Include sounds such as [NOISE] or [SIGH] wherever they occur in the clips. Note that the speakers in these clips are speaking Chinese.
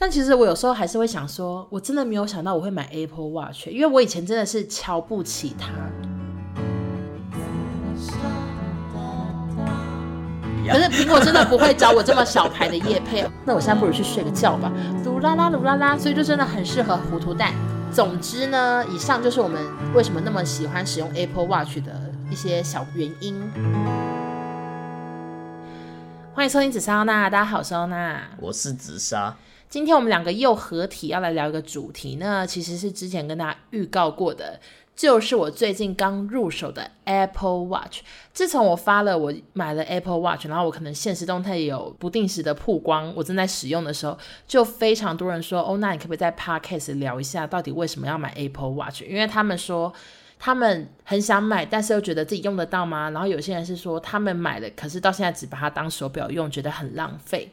但其实我有时候还是会想说，我真的没有想到我会买 Apple Watch，因为我以前真的是瞧不起它。可是苹果真的不会找我这么小牌的叶配，[LAUGHS] 那我现在不如去睡个觉吧。噜啦啦噜啦啦，所以就真的很适合糊涂蛋。总之呢，以上就是我们为什么那么喜欢使用 Apple Watch 的一些小原因。欢迎收听紫砂欧娜，大家好，我是欧娜，我是紫砂。今天我们两个又合体，要来聊一个主题呢，其实是之前跟大家预告过的，就是我最近刚入手的 Apple Watch。自从我发了我买了 Apple Watch，然后我可能现实动态也有不定时的曝光，我正在使用的时候，就非常多人说，哦，那你可不可以在 Podcast 聊一下，到底为什么要买 Apple Watch？因为他们说他们很想买，但是又觉得自己用得到吗？然后有些人是说他们买了，可是到现在只把它当手表用，觉得很浪费。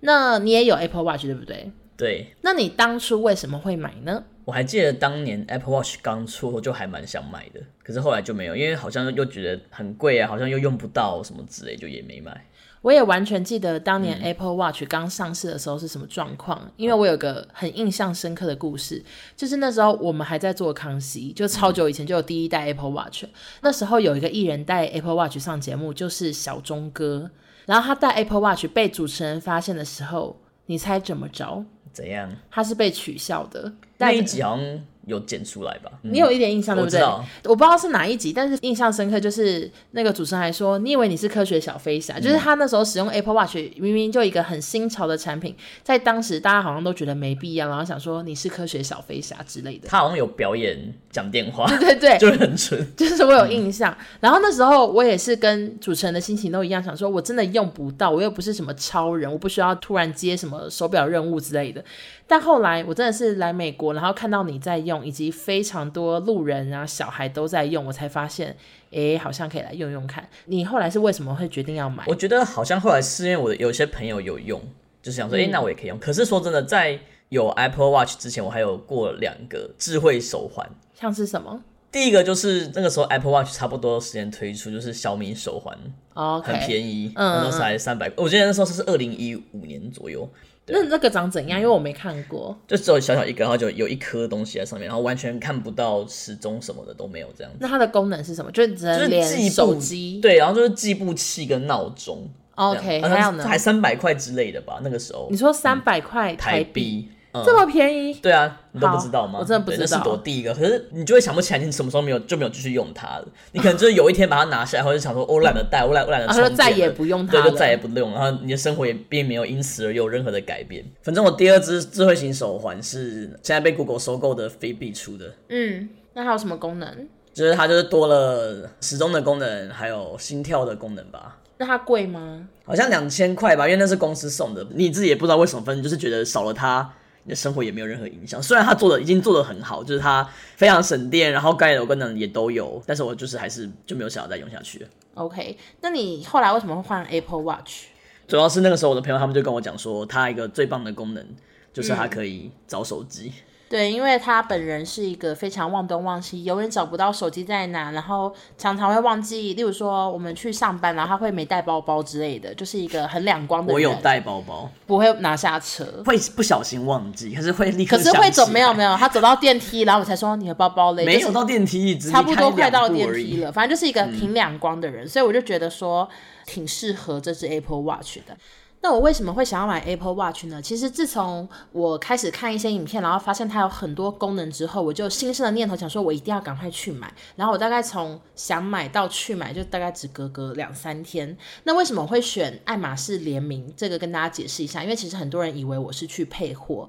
那你也有 Apple Watch 对不对？对。那你当初为什么会买呢？我还记得当年 Apple Watch 刚出，我就还蛮想买的，可是后来就没有，因为好像又觉得很贵啊，好像又用不到什么之类，就也没买。我也完全记得当年 Apple Watch 刚上市的时候是什么状况，嗯，因为我有个很印象深刻的故事，就是那时候我们还在做康熙，就超久以前就有第一代 Apple Watch，那时候有一个艺人带 Apple Watch 上节目，就是小钟哥。然后他戴 Apple Watch 被主持人发现的时候，你猜怎么着？怎样？他是被取笑的。那一集好像有剪出来吧？你有一点印象，对不对？我知道。我不知道是哪一集，但是印象深刻就是那个主持人还说：“你以为你是科学小飞侠？”就是他那时候使用 Apple Watch，明明就一个很新潮的产品，在当时大家好像都觉得没必要，然后想说你是科学小飞侠之类的。他好像有表演讲电话，[LAUGHS] 对对对，就很蠢。就是我有印象。嗯。然后那时候我也是跟主持人的心情都一样，想说我真的用不到，我又不是什么超人，我不需要突然接什么手表任务之类的。但后来我真的是来美国，然后看到你在用，以及非常多路人啊、小孩都在用，我才发现，哎，好像可以来用用看。你后来是为什么会决定要买？我觉得好像后来是因为我的有些朋友有用，就是想说，哎、嗯，那我也可以用。可是说真的，在有 Apple Watch 之前，我还有过两个智慧手环，像是什么？第一个就是那个时候 Apple Watch 差不多时间推出，就是小米手环，okay, 很便宜，嗯，那时候才三百，我记得那时候是二零一五年左右。那那个长怎样？因为我没看过，就只有小小一个，然后就有一颗东西在上面，然后完全看不到时钟什么的都没有这样子。那它的功能是什么？就是只能连手机，对，然后就是计步器跟闹钟。OK，还有呢？还三百块之类的吧？那个时候。你说三百块台币？嗯、这么便宜？对啊，你都不知道吗？我真的不知道。那是我第一个，可是你就会想不起来你什么时候没有就没有继续用它了。你可能就是有一天把它拿下来，或者想说我懒得带，我懒我懒得充电，然后再也不用它，对，就再也不用。然后你的生活也并没有因此而有任何的改变。反正我第二只智慧型手环是现在被 Google 收购的 Fitbit 出的。嗯，那它有什么功能？就是它就是多了时钟的功能，还有心跳的功能吧。那它贵吗？好像两千块吧，因为那是公司送的。你自己也不知道为什么，反正就是觉得少了它。你的生活也没有任何影响，虽然它做的已经做的很好，就是它非常省电，然后该有的功能也都有，但是我就是还是就没有想要再用下去。OK，那你后来为什么会换 Apple Watch？主要是那个时候我的朋友他们就跟我讲说，它一个最棒的功能就是它可以找手机。嗯对，因为他本人是一个非常忘东忘西，永远找不到手机在哪，然后常常会忘记。例如说，我们去上班，然后他会没带包包之类的，就是一个很两光的人。我有带包包，不会拿下车，会不小心忘记，可是会立刻。可是会走没有没有，他走到电梯，然后我才说你的包包嘞。没走到电梯，差不多快到电梯了。反正就是一个挺两光的人，嗯，所以我就觉得说挺适合这只 Apple Watch 的。那我为什么会想要买 Apple Watch 呢？其实自从我开始看一些影片，然后发现它有很多功能之后，我就心生的念头想说，我一定要赶快去买。然后我大概从想买到去买，就大概只隔隔两三天。那为什么会选爱马仕联名？这个跟大家解释一下，因为其实很多人以为我是去配货。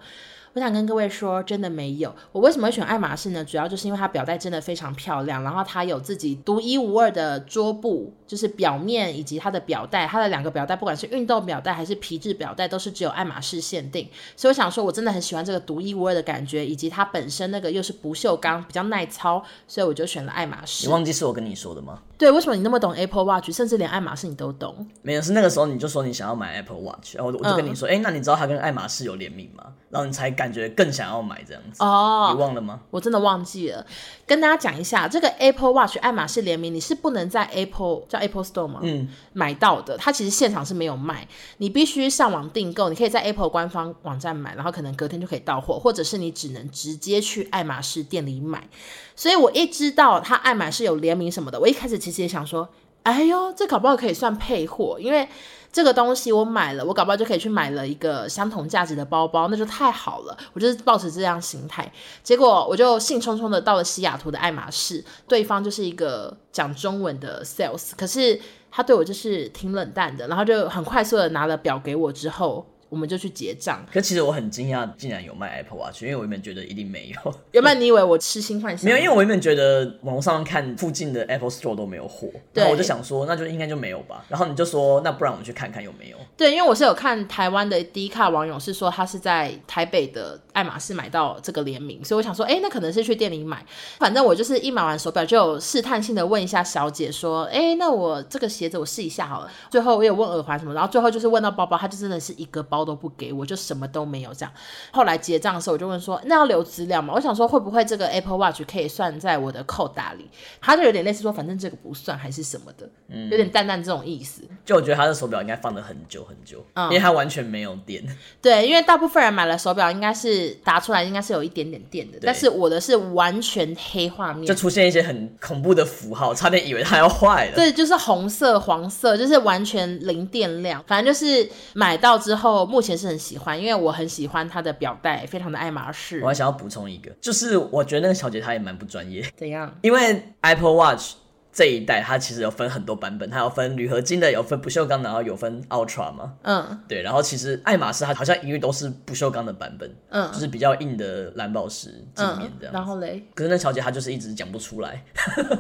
我想跟各位说，真的没有。我为什么会选爱马仕呢？主要就是因为它表带真的非常漂亮，然后它有自己独一无二的桌布，就是表面以及它的表带，它的两个表带，不管是运动表带还是皮质表带，都是只有爱马仕限定。所以我想说，我真的很喜欢这个独一无二的感觉，以及它本身那个又是不锈钢，比较耐操，所以我就选了爱马仕。你忘记是我跟你说的吗？对，为什么你那么懂 Apple Watch，甚至连爱马仕你都懂？没有，是那个时候你就说你想要买 Apple Watch，然后我就跟你说，哎、嗯，那你知道它跟爱马仕有联名吗？然后你才敢。感觉更想要买这样子。哦，你忘了吗？我真的忘记了。跟大家讲一下，这个 Apple Watch 爱马仕联名，你是不能在 Apple 叫 Apple Store 吗？嗯，买到的，它其实现场是没有卖，你必须上网订购。你可以在 Apple 官方网站买，然后可能隔天就可以到货，或者是你只能直接去爱马仕店里买。所以我一知道它爱马仕有联名什么的，我一开始其实也想说，哎呦，这搞不好可以算配货，因为这个东西我买了，我搞不好就可以去买了一个相同价值的包包，那就太好了。我就是抱持这样心态，结果我就兴冲冲的到了西雅图的爱马仕，对方就是一个讲中文的 sales，可是他对我就是挺冷淡的，然后就很快速的拿了表给我之后。我们就去结账。可其实我很惊讶，竟然有卖 Apple Watch，因为我原本觉得一定没有。原本你以为我痴心幻想？没有，因为我原本觉得网络上看附近的 Apple Store 都没有货，然后我就想说，那就应该就没有吧。然后你就说，那不然我们去看看有没有。对，因为我是有看台湾的 Dcard 网友是说他是在台北的爱马仕买到这个联名，所以我想说，哎，那可能是去店里买。反正我就是一买完手表就有试探性的问一下小姐说，哎，那我这个鞋子我试一下好了。最后我也问耳环什么，然后最后就是问到包包，它就真的是一个包都不给我，就什么都没有这样。后来结账的时候，我就问说，那要留资料吗？我想说会不会这个 Apple Watch 可以算在我的扣打里？他就有点类似说，反正这个不算还是什么的，嗯，有点淡淡这种意思。就我觉得他的手表应该放了很久很久，嗯，因为他完全没有电。[LAUGHS] 对，因为大部分人买了手表，应该是打出来应该是有一点点电的，但是我的是完全黑画面，就出现一些很恐怖的符号，差点以为它要坏了。对，就是红色、黄色，就是完全零电量。反正就是买到之后，目前是很喜欢，因为我很喜欢它的表带，非常的爱马仕。我还想要补充一个，就是我觉得那个小姐她也蛮不专业。怎样？因为 Apple Watch。这一代它其实有分很多版本，它有分铝合金的，有分不锈钢的，然后有分 Ultra 嘛。嗯，对。然后其实爱马仕它好像一律都是不锈钢的版本，嗯，就是比较硬的蓝宝石镜面这样、嗯。然后嘞，可是那小姐她就是一直讲不出来。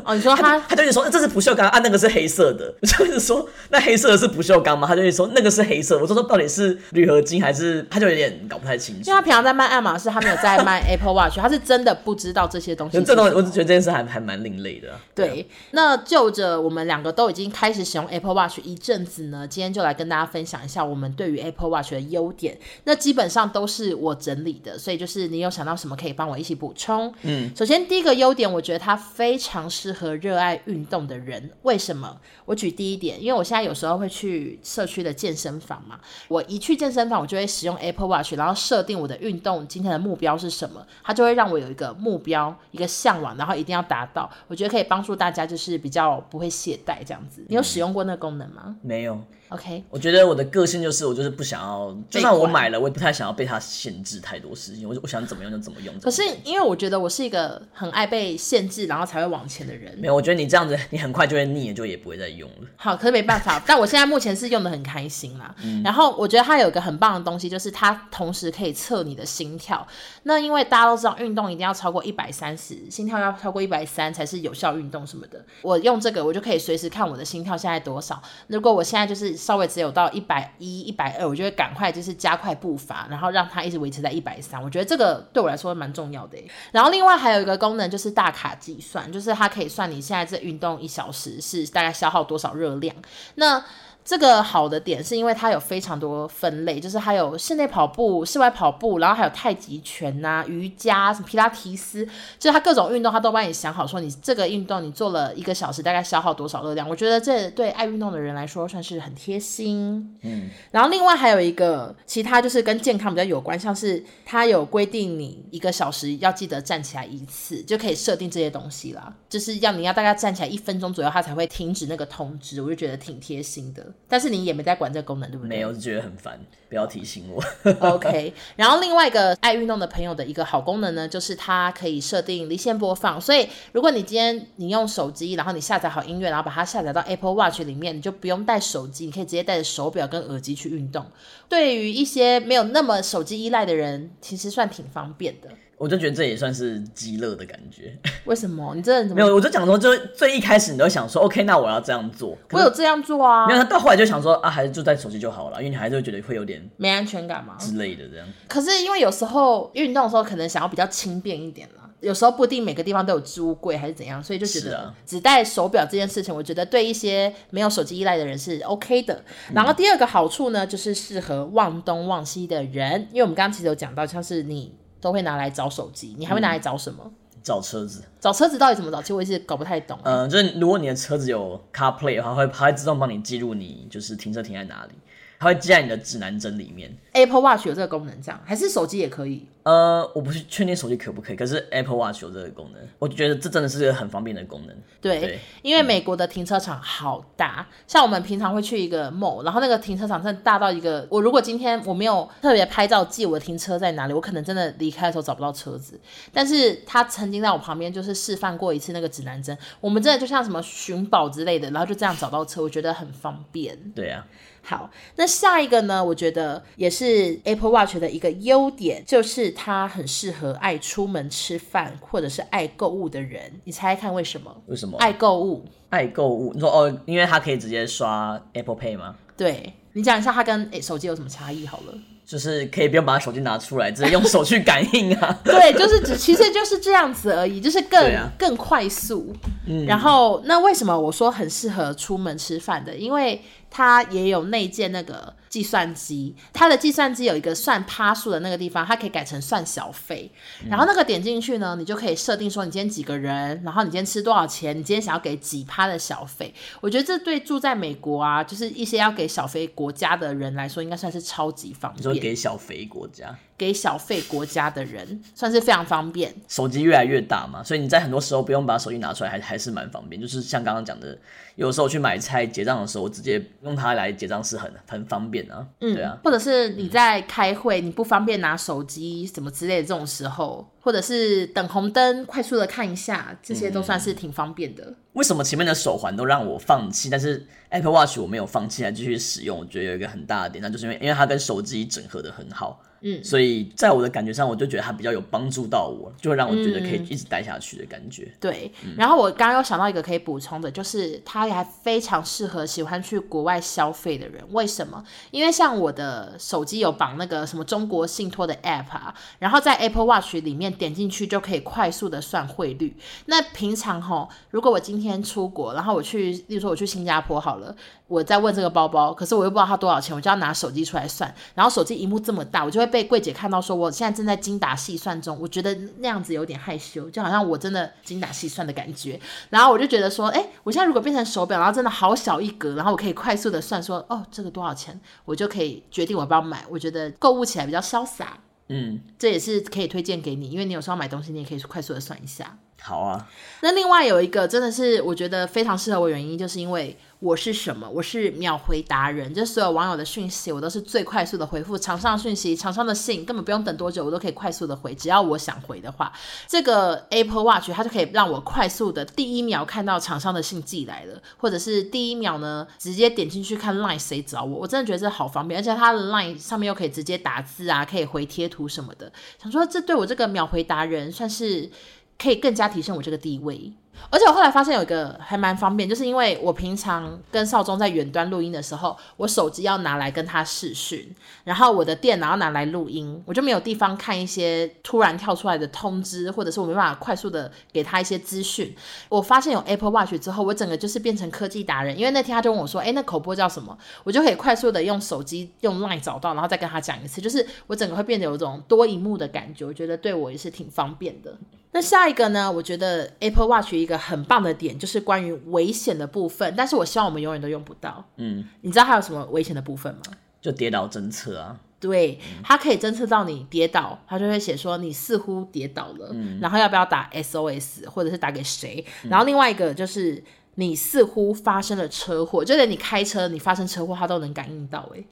哦，你说 [LAUGHS] 她，她就一直说这是不锈钢啊，那个是黑色的。[LAUGHS] 我就一直说那黑色的是不锈钢吗？她就一直说那个是黑色。我说说到底是铝合金还是？她就有点搞不太清楚。因为她平常在卖爱马仕，她没有在卖 Apple Watch，她是真的不知道这些东西。[LAUGHS] 这东西我只觉得这件事还还蛮另类的、啊。对，对那就着。我们两个都已经开始使用 Apple Watch 一阵子呢，今天就来跟大家分享一下我们对于 Apple Watch 的优点。那基本上都是我整理的，所以就是你有想到什么可以帮我一起补充。嗯，首先第一个优点，我觉得它非常适合热爱运动的人。为什么？我举第一点，因为我现在有时候会去社区的健身房嘛，我一去健身房，我就会使用 Apple Watch，然后设定我的运动今天的目标是什么，它就会让我有一个目标，一个向往，然后一定要达到。我觉得可以帮助大家，就是比较不会。懈怠这样子，你有使用过那个功能吗？嗯，没有。OK，我觉得我的个性就是我就是不想要，就算我买了，我也不太想要被它限制太多事情。我我想怎么用就怎么用。可是因为我觉得我是一个很爱被限制，然后才会往前的人。没有，我觉得你这样子，你很快就会腻了，就也不会再用了。好，可是没办法。[LAUGHS] 但我现在目前是用的很开心啦。嗯。然后我觉得它有一个很棒的东西，就是它同时可以测你的心跳。那因为大家都知道，运动一定要超过一百三十，心跳要超过一百三才是有效运动什么的。我用这个，我就可以随时看我的心跳现在多少。如果我现在就是稍微只有到一百一、一百二，我就会赶快就是加快步伐，然后让它一直维持在一百三。我觉得这个对我来说蛮重要的。然后另外还有一个功能就是大卡计算，就是它可以算你现在这运动一小时是大概消耗多少热量。那这个好的点是因为它有非常多分类，就是还有室内跑步、室外跑步，然后还有太极拳呐、啊、瑜伽、什么皮拉提斯，就是它各种运动，它都帮你想好，说你这个运动你做了一个小时，大概消耗多少热量。我觉得这对爱运动的人来说算是很贴心。嗯，然后另外还有一个其他就是跟健康比较有关，像是它有规定你一个小时要记得站起来一次，就可以设定这些东西啦，就是要你要大概站起来一分钟左右，它才会停止那个通知，我就觉得挺贴心的。但是你也没在管这个功能，对不对？没有，就觉得很烦，不要提醒我。OK。然后另外一个爱运动的朋友的一个好功能呢，就是它可以设定离线播放。所以如果你今天你用手机，然后你下载好音乐，然后把它下载到 Apple Watch 里面，你就不用带手机，你可以直接带着手表跟耳机去运动。对于一些没有那么手机依赖的人，其实算挺方便的。我就觉得这也算是极乐的感觉。[LAUGHS] 为什么？你这人怎么没有？我就讲说，就最一开始你都想说，OK，那我要这样做。我有这样做啊。没有，他到后来就想说啊，还是就带手机就好了，因为你还是会觉得会有点没安全感嘛之类的这样。可是因为有时候运动的时候可能想要比较轻便一点啦。有时候不一定每个地方都有置物柜还是怎样，所以就觉得只带手表这件事情，我觉得对一些没有手机依赖的人是 OK 的。然后第二个好处呢，就是适合忘东忘西的人，因为我们刚刚其实有讲到，像是你都会拿来找手机，你还会拿来找什么？嗯找车子，找车子到底怎么找？其实我一直搞不太懂。嗯、呃，就是如果你的车子有 CarPlay 的话，会它会自动帮你记录你就是停车停在哪里，它会记在你的指南针里面。Apple Watch 有这个功能，这样还是手机也可以？呃，我不是确定手机可不可以，可是 Apple Watch 有这个功能，我觉得这真的是一个很方便的功能。对，对因为美国的停车场好大，嗯，像我们平常会去一个 mall，然后那个停车场真的大到一个，我如果今天我没有特别拍照记我的停车在哪里，我可能真的离开的时候找不到车子。但是他曾经在我旁边就是示范过一次那个指南针，我们真的就像什么寻宝之类的，然后就这样找到车，我觉得很方便。对啊。好，那下一个呢？我觉得也是 Apple Watch 的一个优点，就是它很适合爱出门吃饭或者是爱购物的人。你猜猜看为什么？为什么？爱购物？爱购物？你说哦，因为它可以直接刷 Apple Pay 吗？对，你讲一下它跟诶手机有什么差异好了。就是可以不用把手机拿出来，直接用手去感应啊。[LAUGHS] 对，就是只其实就是这样子而已，就是更、啊、更快速。嗯，然后那为什么我说很适合出门吃饭的？因为他也有内建那个计算机，它的计算机有一个算趴数的那个地方，它可以改成算小费。然后那个点进去呢，你就可以设定说你今天几个人，然后你今天吃多少钱，你今天想要给几趴的小费。我觉得这对住在美国啊，就是一些要给小费国家的人来说，应该算是超级方便。你说给小费国家？给小费国家的人算是非常方便。手机越来越大嘛，所以你在很多时候不用把手机拿出来，还还是蛮方便。就是像刚刚讲的，有时候去买菜结账的时候，我直接用它来结账是很很方便啊。嗯，对啊。或者是你在开会，你不方便拿手机什么之类的这种时候，或者是等红灯，快速的看一下，这些都算是挺方便的。嗯。为什么前面的手环都让我放弃，但是 Apple Watch 我没有放弃，还继续使用？我觉得有一个很大的点，那就是因为因为它跟手机整合的很好。嗯，所以在我的感觉上，我就觉得它比较有帮助到我，就会让我觉得可以一直待下去的感觉。嗯、对、嗯，然后我刚刚又想到一个可以补充的，就是它还非常适合喜欢去国外消费的人。为什么？因为像我的手机有绑那个什么中国信托的 App 啊，然后在 Apple Watch 里面点进去就可以快速的算汇率。那平常齁，如果我今天出国，然后我去，例如说我去新加坡好了。我在问这个包包，可是我又不知道它多少钱，我就要拿手机出来算，然后手机荧幕这么大，我就会被柜姐看到说我现在正在精打细算中，我觉得那样子有点害羞，就好像我真的精打细算的感觉，然后我就觉得说，哎，我现在如果变成手表，然后真的好小一格，然后我可以快速的算说，哦，这个多少钱，我就可以决定我要不要买，我觉得购物起来比较潇洒，嗯，这也是可以推荐给你，因为你有时候买东西，你也可以快速的算一下。好啊，那另外有一个真的是我觉得非常适合我原因，就是因为我是什么？我是秒回达人，就所有网友的讯息我都是最快速的回复，厂商讯息、厂商的信根本不用等多久，我都可以快速的回，只要我想回的话，这个 Apple Watch 它就可以让我快速的第一秒看到厂商的信寄来了，或者是第一秒呢直接点进去看 Line 谁找我，我真的觉得这好方便，而且它的 Line 上面又可以直接打字啊，可以回贴图什么的，想说这对我这个秒回达人算是。可以更加提升我这个地位。而且我后来发现有一个还蛮方便，就是因为我平常跟少宗在远端录音的时候，我手机要拿来跟他视讯，然后我的电脑要拿来录音，我就没有地方看一些突然跳出来的通知，或者是我没办法快速的给他一些资讯。我发现有 Apple Watch 之后，我整个就是变成科技达人，因为那天他就问我说：“诶，那口播叫什么？”我就可以快速的用手机用 Line 找到，然后再跟他讲一次，就是我整个会变得有一种多萤幕的感觉，我觉得对我也是挺方便的。那下一个呢？我觉得 Apple Watch 一个很棒的点就是关于危险的部分，但是我希望我们永远都用不到。嗯，你知道还有什么危险的部分吗？就跌倒侦测啊。对，它可以侦测到你跌倒，它就会写说你似乎跌倒了，嗯，然后要不要打 SOS 或者是打给谁？然后另外一个就是你似乎发生了车祸，就连你开车你发生车祸，它都能感应到。哎。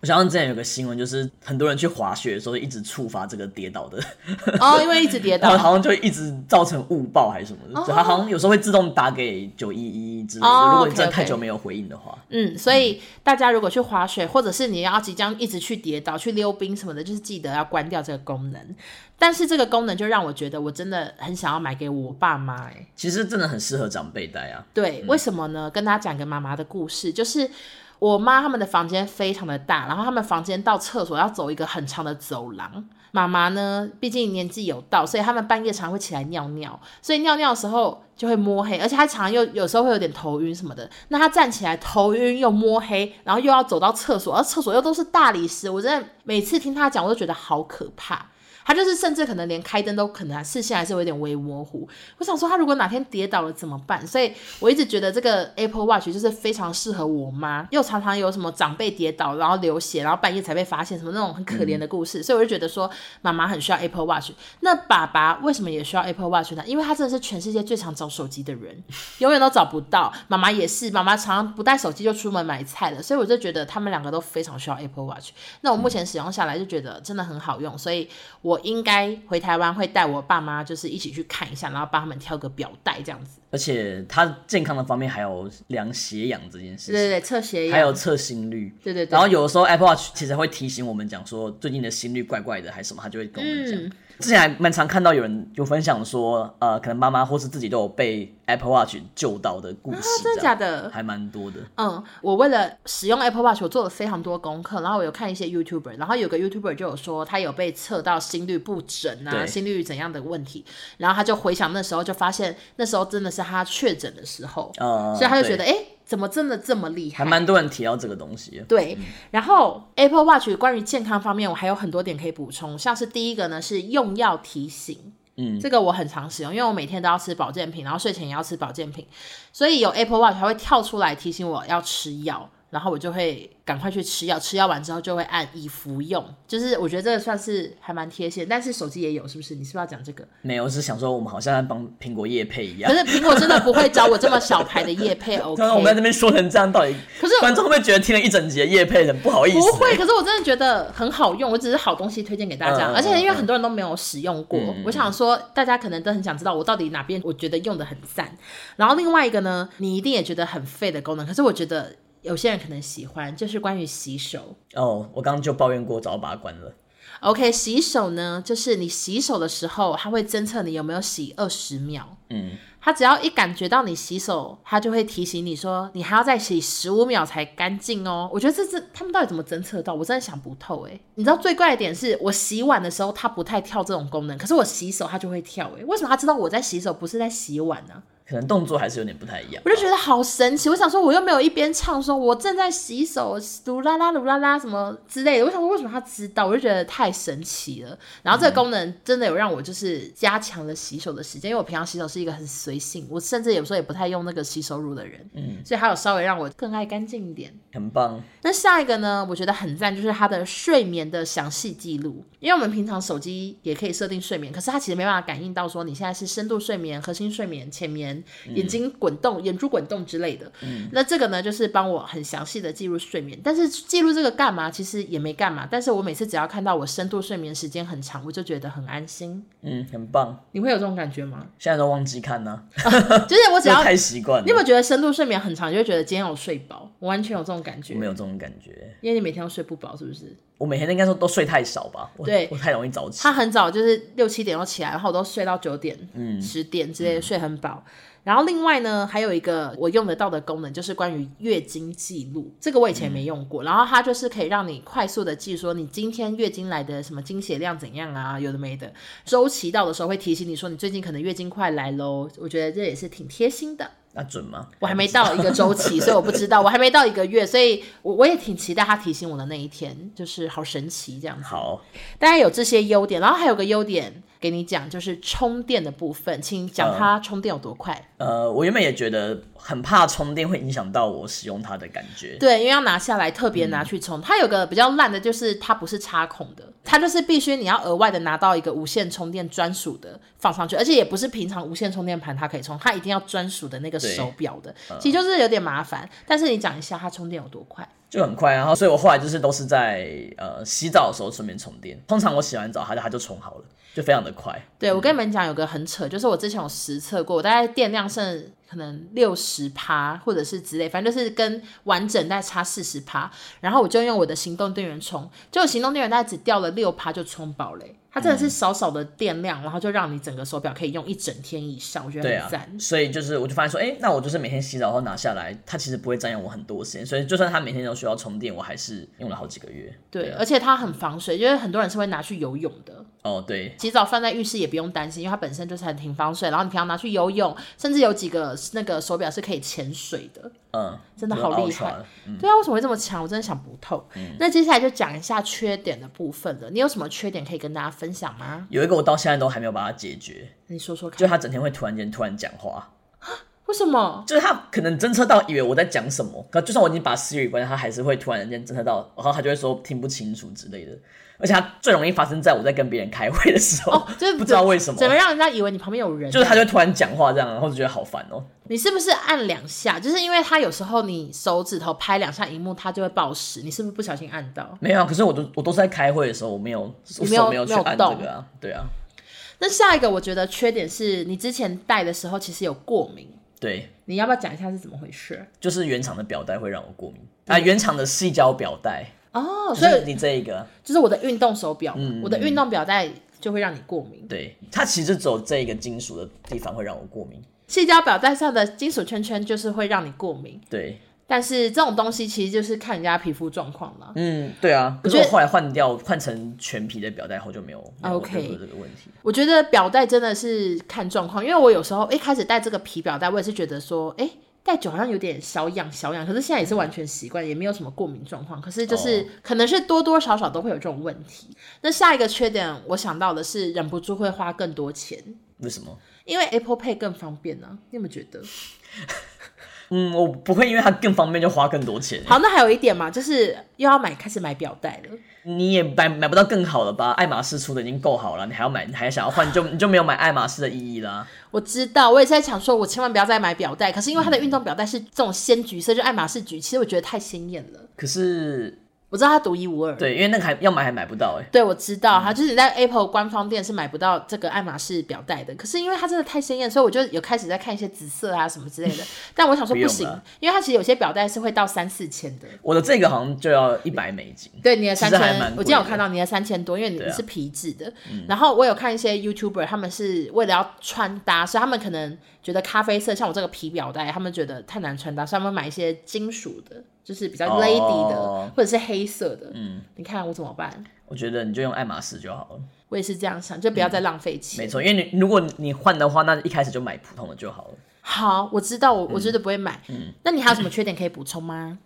我想到之前有个新闻，就是很多人去滑雪的时候一直触发这个跌倒的哦，因为一直跌倒，[LAUGHS] 好像就一直造成误报还是什么的，哦、就它好像有时候会自动打给九一一之类的、哦。如果你真的太久没有回应的话，嗯，所以大家如果去滑雪，或者是你要即将一直去跌倒、去溜冰什么的，就是记得要关掉这个功能。但是这个功能就让我觉得我真的很想要买给我爸妈哎，其实真的很适合长辈戴啊。对、嗯，为什么呢？跟大家讲个妈妈的故事，就是。我妈他们的房间非常的大，然后他们房间到厕所要走一个很长的走廊。妈妈呢，毕竟年纪有到，所以他们半夜常常会起来尿尿，所以尿尿的时候就会摸黑，而且他常常又有时候会有点头晕什么的。那他站起来头晕又摸黑，然后又要走到厕所，而厕所又都是大理石，我真的每次听他讲，我都觉得好可怕。他就是甚至可能连开灯都可能视线还是有点微模糊。我想说他如果哪天跌倒了怎么办？所以我一直觉得这个 Apple Watch 就是非常适合我妈，又常常有什么长辈跌倒然后流血，然后半夜才被发现什么那种很可怜的故事。嗯、所以我就觉得说妈妈很需要 Apple Watch。那爸爸为什么也需要 Apple Watch 呢？因为他真的是全世界最常找手机的人，[LAUGHS] 永远都找不到。妈妈也是，妈妈常常不带手机就出门买菜了。所以我就觉得他们两个都非常需要 Apple Watch。那我目前使用下来就觉得真的很好用，所以我应该回台湾会带我爸妈，就是一起去看一下，然后帮他们挑个表带这样子。而且他健康的方面还有量血氧这件事，对对对，测血氧，还有测心率，对对对。然后有的时候 Apple Watch 其实会提醒我们讲说最近的心率怪怪的还是什么，他就会跟我们讲。嗯之前还蛮常看到有人有分享说，呃，可能妈妈或是自己都有被 Apple Watch 救到的故事，啊，真的假的？还蛮多的。嗯，我为了使用 Apple Watch，我做了非常多功课，然后我有看一些 YouTuber，然后有个 YouTuber 就有说他有被测到心率不整啊，心率怎样的问题，然后他就回想那时候，就发现那时候真的是他确诊的时候，嗯，所以他就觉得，哎。怎么真的这么厉害？还蛮多人提到这个东西。对，嗯、然后 Apple Watch 关于健康方面，我还有很多点可以补充，像是第一个呢是用药提醒，嗯，这个我很常使用，因为我每天都要吃保健品，然后睡前也要吃保健品，所以有 Apple Watch 它会跳出来提醒我要吃药，然后我就会。赶快去吃药，吃药完之后就会按已服用，就是我觉得这个算是还蛮贴心，但是手机也有是不是？你是不是要讲这个？没有，是想说我们好像在帮苹果叶配一样。可是苹果真的不会找我这么小牌的叶配，[LAUGHS] OK？刚刚我们在那边说成这样，到底可是观众会不会觉得听了一整集的业配很不好意思？不会，可是我真的觉得很好用，我只是好东西推荐给大家，嗯、而且因为很多人都没有使用过，嗯、我想说大家可能都很想知道我到底哪边我觉得用的很赞。然后另外一个呢，你一定也觉得很废的功能，可是我觉得。有些人可能喜欢，就是关于洗手哦。我刚刚就抱怨过，早把它关了。OK，洗手呢，就是你洗手的时候，它会侦测你有没有洗二十秒。嗯，它只要一感觉到你洗手，它就会提醒你说，你还要再洗十五秒才干净哦。我觉得这这他们到底怎么侦测到？我真的想不透诶。你知道最怪的点是我洗碗的时候，它不太跳这种功能，可是我洗手它就会跳诶。为什么它知道我在洗手，不是在洗碗呢？可能动作还是有点不太一样，我就觉得好神奇。我想说，我又没有一边唱说我正在洗手，噜啦啦噜啦啦什么之类的。我想说，为什么他知道？我就觉得太神奇了。然后这个功能真的有让我就是加强了洗手的时间，因为我平常洗手是一个很随性，我甚至有时候也不太用那个洗手乳的人。嗯，所以还有稍微让我更爱干净一点，很棒。那下一个呢？我觉得很赞，就是它的睡眠的详细记录。因为我们平常手机也可以设定睡眠，可是它其实没办法感应到说你现在是深度睡眠、核心睡眠、浅眠、眼睛。滚动、眼珠滚动之类的，嗯，那这个呢，就是帮我很详细的记录睡眠。但是记录这个干嘛？其实也没干嘛。但是我每次只要看到我深度睡眠时间很长，我就觉得很安心。嗯，很棒。你会有这种感觉吗？现在都忘记看呢、啊。就是我只要 [LAUGHS] 太习惯。你有没有觉得深度睡眠很长，你就会觉得今天有睡饱？我完全有这种感觉。我没有这种感觉，因为你每天都睡不饱，是不是？我每天应该说都睡太少吧。对，我太容易早起。他很早，就是六七点就起来，然后我都睡到九点、嗯、十点之类的，睡很饱。嗯然后另外呢，还有一个我用得到的功能，就是关于月经记录。这个我以前没用过。嗯、然后它就是可以让你快速的记说你今天月经来的什么经血量怎样啊，有的没的。周期到的时候会提醒你说你最近可能月经快来喽。我觉得这也是挺贴心的。那准吗？我还没到一个周期，[LAUGHS] 所以我不知道。我还没到一个月，所以我我也挺期待他提醒我的那一天，就是好神奇这样子。好，大家有这些优点，然后还有个优点。给你讲，就是充电的部分，请讲它充电有多快。呃，呃，我原本也觉得很怕充电会影响到我使用它的感觉。对，因为要拿下来特别拿去充，嗯、它有个比较烂的，就是它不是插孔的，它就是必须你要额外的拿到一个无线充电专属的放上去，而且也不是平常无线充电盘它可以充，它一定要专属的那个手表的，嗯、其实就是有点麻烦。但是你讲一下它充电有多快？就很快。然后，所以我后来就是都是在呃洗澡的时候顺便充电。通常我洗完澡，它它就充好了，就非常的快。对，我跟你们讲，有个很扯，就是我之前有实测过，我大概电量剩可能六十趴，或者是之类，反正就是跟完整大概差四十趴。然后我就用我的行动电源充，结果行动电源大概只掉了六趴就充饱了。它真的是少少的电量，嗯，然后就让你整个手表可以用一整天以上，我觉得很赞。啊。所以就是我就发现说，哎、欸，那我就是每天洗澡后拿下来，它其实不会占用我很多时间。所以就算它每天都需要充电，我还是用了好几个月。对，而且它很防水，因为很多人是会拿去游泳的。哦，对，洗澡放在浴室也不用担心，因为它本身就是很挺防水。然后你平常拿去游泳，甚至有几个那个手表是可以潜水的。嗯，真的好厉害。嗯。对啊，为什么会这么强？我真的想不透。嗯。那接下来就讲一下缺点的部分了。你有什么缺点可以跟大家分享吗？有一个我到现在都还没有把它解决。你说说看。就他整天会突然间突然讲话。[GASPS] 为什么？就是他可能侦测到以为我在讲什么，可就算我已经把 Siri 关，他还是会突然间侦测到，然后他就会说听不清楚之类的。而且它最容易发生在我在跟别人开会的时候，哦，就是不知道为什么，怎么让人家以为你旁边有人？就是他就突然讲话这样，然后就觉得好烦哦。你是不是按两下？就是因为他有时候你手指头拍两下荧幕，它就会报时。你是不是不小心按到？没有啊，可是我都我都是在开会的时候，我没有，我手没有去按这个啊。对啊。那下一个我觉得缺点是你之前戴的时候其实有过敏。对。你要不要讲一下是怎么回事？就是原厂的表带会让我过敏啊，原厂的细胶表带。哦，所以你这一个就是我的运动手表，嗯，我的运动表带就会让你过敏。对，它其实只有这一个金属的地方会让我过敏。矽胶表带上的金属圈圈就是会让你过敏。对，但是这种东西其实就是看人家皮肤状况嘛。嗯，对啊。可是我后来换掉换成全皮的表带后就没有 OK 这个问题。我觉得表带真的是看状况，因为我有时候一开始戴这个皮表带，我也是觉得说，哎。戴久好像有点小痒小痒，可是现在也是完全习惯，也没有什么过敏状况。可是就是可能是多多少少都会有这种问题。那下一个缺点，我想到的是忍不住会花更多钱。为什么？因为 Apple Pay 更方便呢、啊？你有没有觉得？[LAUGHS] 嗯，我不会因为它更方便就花更多钱。好，那还有一点嘛，就是又要买，开始买表带了。你也买买不到更好的吧？爱马仕出的已经够好了，你还要买，你还想要换，就你就没有买爱马仕的意义啦。我知道，我也是在想说，我千万不要再买表带。可是因为它的运动表带是这种鲜橘色，就爱马仕橘，其实我觉得太鲜艳了。可是。我知道它独一无二，对，因为那个还要买还买不到哎。对，我知道它、嗯、就是你在 Apple 官方店是买不到这个爱马仕表带的。可是因为它真的太鲜艳，所以我就有开始在看一些紫色啊什么之类的。[LAUGHS] 但我想说不行，不因为它其实有些表带是会到三四千的。我的这个好像就要一百美金。对，你的三千，我今天有看到你的三千多，因为你是皮质的、啊。然后我有看一些 YouTuber，他们是为了要穿搭，所以他们可能觉得咖啡色像我这个皮表带，他们觉得太难穿搭，所以他们买一些金属的。就是比较 lady 的，oh, 或者是黑色的。嗯，你看我怎么办？我觉得你就用爱马仕就好了。我也是这样想，就不要再浪费钱。嗯、没错，因为你如果你换的话，那一开始就买普通的就好了。好，我知道，我我绝对不会买。嗯，那你还有什么缺点可以补充吗？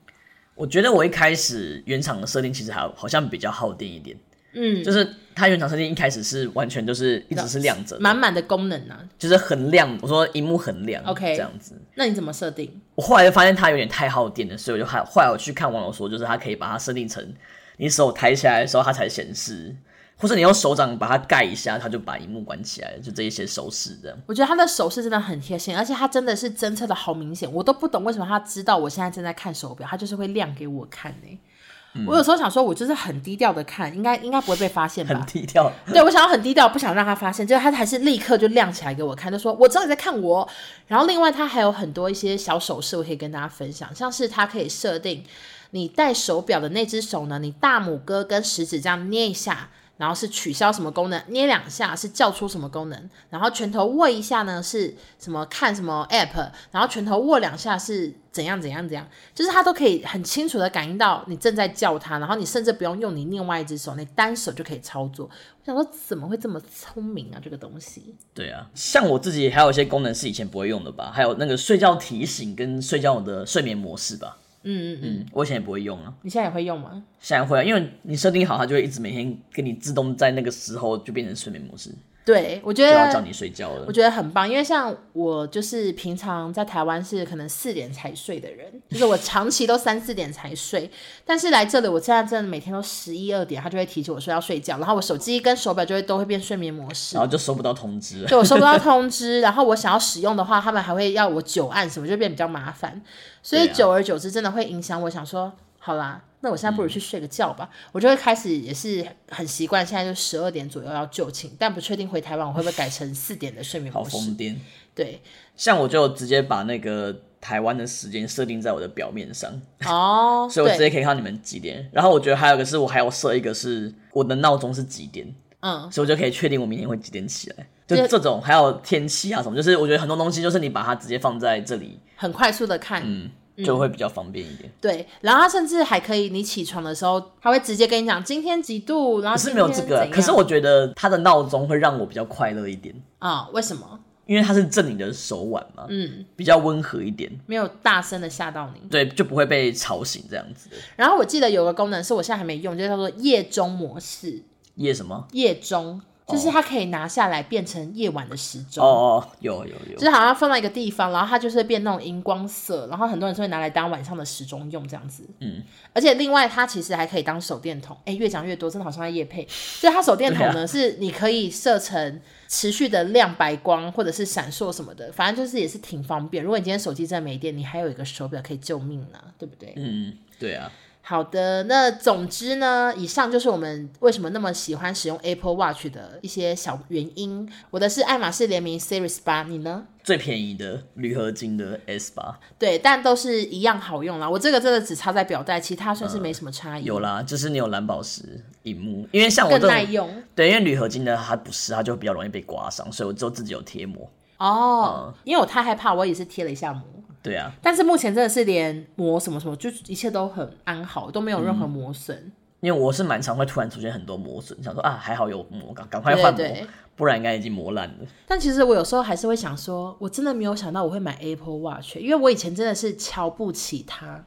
我觉得我一开始原厂的设定其实还好像比较耗电一点。嗯，就是它原厂设定一开始是完全就是一直是亮着，满满的功能啊，就是很亮。我说荧幕很亮，OK，这样子。那你怎么设定？我后来就发现它有点太耗电了，所以我就还后来我去看网友说，就是它可以把它设定成你手抬起来的时候它才显示，或者你用手掌把它盖一下，它就把荧幕关起来了，就这一些手势这样。我觉得它的手势真的很贴心，而且它真的是侦测的好明显，我都不懂为什么它知道我现在正在看手表，它就是会亮给我看呢、欸。嗯、我有时候想说，我就是很低调的看，应该应该不会被发现吧？很低调。对，我想要很低调，不想让他发现，就是他还是立刻就亮起来给我看，就说我知道你在看我。然后另外他还有很多一些小手势，我可以跟大家分享，像是他可以设定你戴手表的那只手呢，你大拇哥跟食指这样捏一下。然后是取消什么功能，捏两下是叫出什么功能，然后拳头握一下呢是什么看什么 app，然后拳头握两下是怎样怎样怎样，就是它都可以很清楚的感应到你正在叫它，然后你甚至不用用你另外一只手，你单手就可以操作。我想说怎么会这么聪明啊这个东西？对啊，像我自己还有一些功能是以前不会用的吧，还有那个睡觉提醒跟睡觉的睡眠模式吧。嗯嗯嗯，我以前也不会用啊。你现在也会用吗？现在会啊，因为你设定好，它就会一直每天给你自动在那个时候就变成睡眠模式。对，我觉得要叫你睡觉了，我觉得很棒，因为像我就是平常在台湾是可能四点才睡的人，就是我长期都三四点才睡，但是来这里我现在真的每天都十一二点，他就会提醒我说要睡觉，然后我手机跟手表就会都会变睡眠模式，然后就收不到通知，对，我收不到通知，然后我想要使用的话，他们还会要我久按什么，就变比较麻烦，所以久而久之真的会影响我想说。好啦，那我现在不如去睡个觉吧。嗯、我就会开始也是很习惯，现在就十二点左右要就寝，但不确定回台湾我会不会改成四点的睡眠模式。好疯癫。对，像我就直接把那个台湾的时间设定在我的表面上哦，[LAUGHS] 所以我直接可以看到你们几点。然后我觉得还有一个是我还要设一个是我的闹钟是几点，嗯，所以我就可以确定我明天会几点起来。就这种还有天气啊什么，就是我觉得很多东西就是你把它直接放在这里，很快速的看，嗯，就会比较方便一点。对，然后它甚至还可以，你起床的时候，它会直接跟你讲今天几度，然后是没有这个，可是我觉得它的闹钟会让我比较快乐一点啊？为什么？因为它是震你的手腕嘛，嗯，比较温和一点，没有大声的吓到你，对，就不会被吵醒这样子。然后我记得有个功能是我现在还没用，就叫做夜钟模式。夜什么？夜钟。就是它可以拿下来变成夜晚的时钟哦哦，有有有，就是好像放到一个地方，然后它就是会变那种荧光色，然后很多人是会拿来当晚上的时钟用这样子。嗯，而且另外它其实还可以当手电筒。哎，越讲越多，真的好像在夜配。所以它手电筒呢，啊、是你可以设成持续的亮白光或者是闪烁什么的，反正就是也是挺方便。如果你今天手机真的没电，你还有一个手表可以救命呢，对不对？嗯，对啊。好的，那总之呢，以上就是我们为什么那么喜欢使用 Apple Watch 的一些小原因。我的是爱马仕联名 Series 八，你呢？最便宜的铝合金的 S 八，对，但都是一样好用啦。我这个真的只插在表带，其他算是没什么差异。呃。有啦，就是你有蓝宝石荧幕，因为像我这更耐用。对，因为铝合金的它不是，它就比较容易被刮伤，所以我就自己有贴膜。哦，嗯、因为我太害怕，我也是贴了一下膜。对啊，但是目前真的是连磨什么什么，就一切都很安好，都没有任何磨损。嗯。因为我是蛮常会突然出现很多磨损，想说啊，还好有磨，赶赶快换膜，对对对，不然应该已经磨烂了。但其实我有时候还是会想说，我真的没有想到我会买 Apple Watch，因为我以前真的是瞧不起它。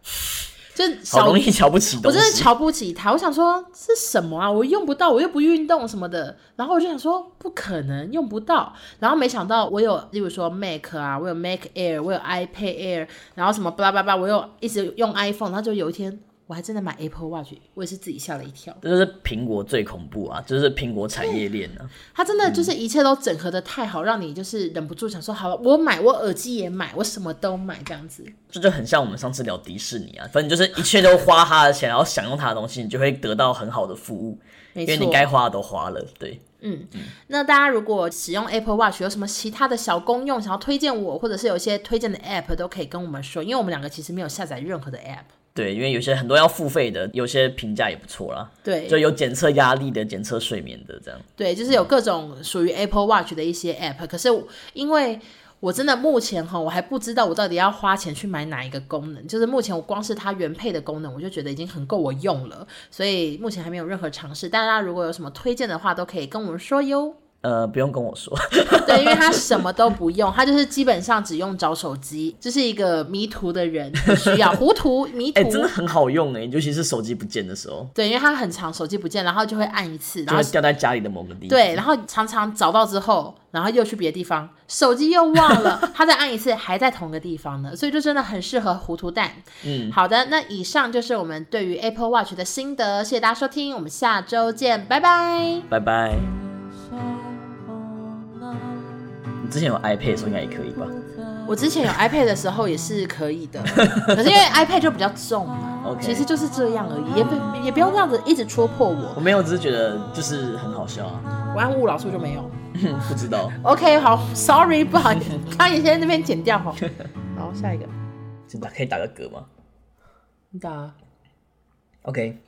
就好容易瞧不起，我真的瞧不起他。我想说是什么啊？我用不到，我又不运动什么的。然后我就想说不可能用不到。然后没想到我有，例如说 Mac 啊，我有 Mac Air，我有 iPad Air，然后什么巴拉巴拉，我又一直用 iPhone。然后就有一天。我还真的买 Apple Watch，我也是自己吓了一跳。这就是苹果最恐怖啊！就是苹果产业链呢、啊，[LAUGHS] 它真的就是一切都整合的太好，嗯、让你就是忍不住想说，好了，我买，我耳机也买，我什么都买这样子。这就很像我们上次聊迪士尼啊，反正就是一切都花他的钱，然后享用他的东西，你就会得到很好的服务，因为你该花的都花了。对，嗯嗯。那大家如果使用 Apple Watch 有什么其他的小功用，想要推荐我，或者是有一些推荐的 App 都可以跟我们说，因为我们两个其实没有下载任何的 App。对，因为有些很多要付费的，有些评价也不错啦。对，就有检测压力的、检测睡眠的这样。对，就是有各种属于 Apple Watch 的一些 App，可是因为我真的目前哈，我还不知道我到底要花钱去买哪一个功能。就是目前我光是它原配的功能，我就觉得已经很够我用了，所以目前还没有任何尝试。大家如果有什么推荐的话，都可以跟我们说哟。呃，不用跟我说，[LAUGHS] 对，因为他什么都不用，他就是基本上只用找手机，就是一个迷途的人需要糊涂迷途，[LAUGHS] 哎、欸，真的很好用哎，尤其是手机不见的时候。对，因为他很长手机不见，然后就会按一次，然后掉在家里的某个地方。对，然后常常找到之后，然后又去别的地方，手机又忘了，他再按一次，还在同个地方呢，所以就真的很适合糊涂蛋。嗯，好的，那以上就是我们对于 Apple Watch 的心得，谢谢大家收听，我们下周见，拜拜，拜拜。你之前有 iPad 的时候应该也可以吧？我之前有 iPad 的时候也是可以的，[LAUGHS] 可是因为 iPad 就比较重嘛，Okay. 其实就是这样而已，也不也不用这样子一直戳破我。我没有，只是觉得就是很好笑啊。我按误老师就没有，[LAUGHS] 不知道。OK，好，Sorry，不好意思，看你先在那边剪掉哈。好，下一个，先打可以打个嗝吗？你打。OK。